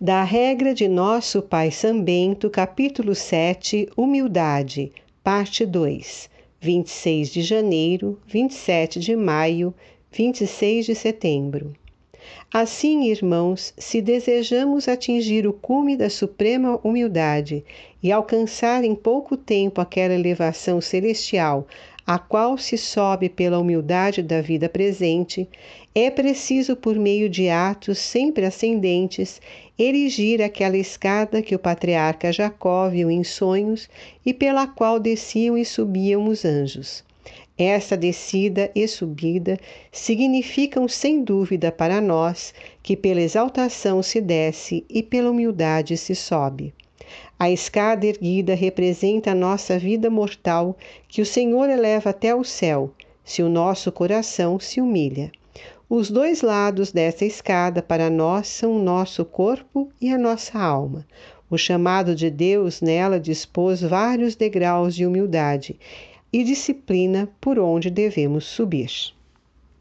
Da regra de Nosso Pai São Bento, capítulo 7, Humildade, parte 2, 26 de janeiro, 27 de maio, 26 de setembro. Assim, irmãos, se desejamos atingir o cume da suprema humildade e alcançar em pouco tempo aquela elevação celestial a qual se sobe pela humildade da vida presente, é preciso, por meio de atos sempre ascendentes, erigir aquela escada que o patriarca Jacó viu em sonhos e pela qual desciam e subiam os anjos. Essa descida e subida significam sem dúvida para nós que pela exaltação se desce e pela humildade se sobe. A escada erguida representa a nossa vida mortal que o Senhor eleva até o céu, se o nosso coração se humilha. Os dois lados dessa escada para nós são o nosso corpo e a nossa alma. O chamado de Deus nela dispôs vários degraus de humildade e disciplina por onde devemos subir.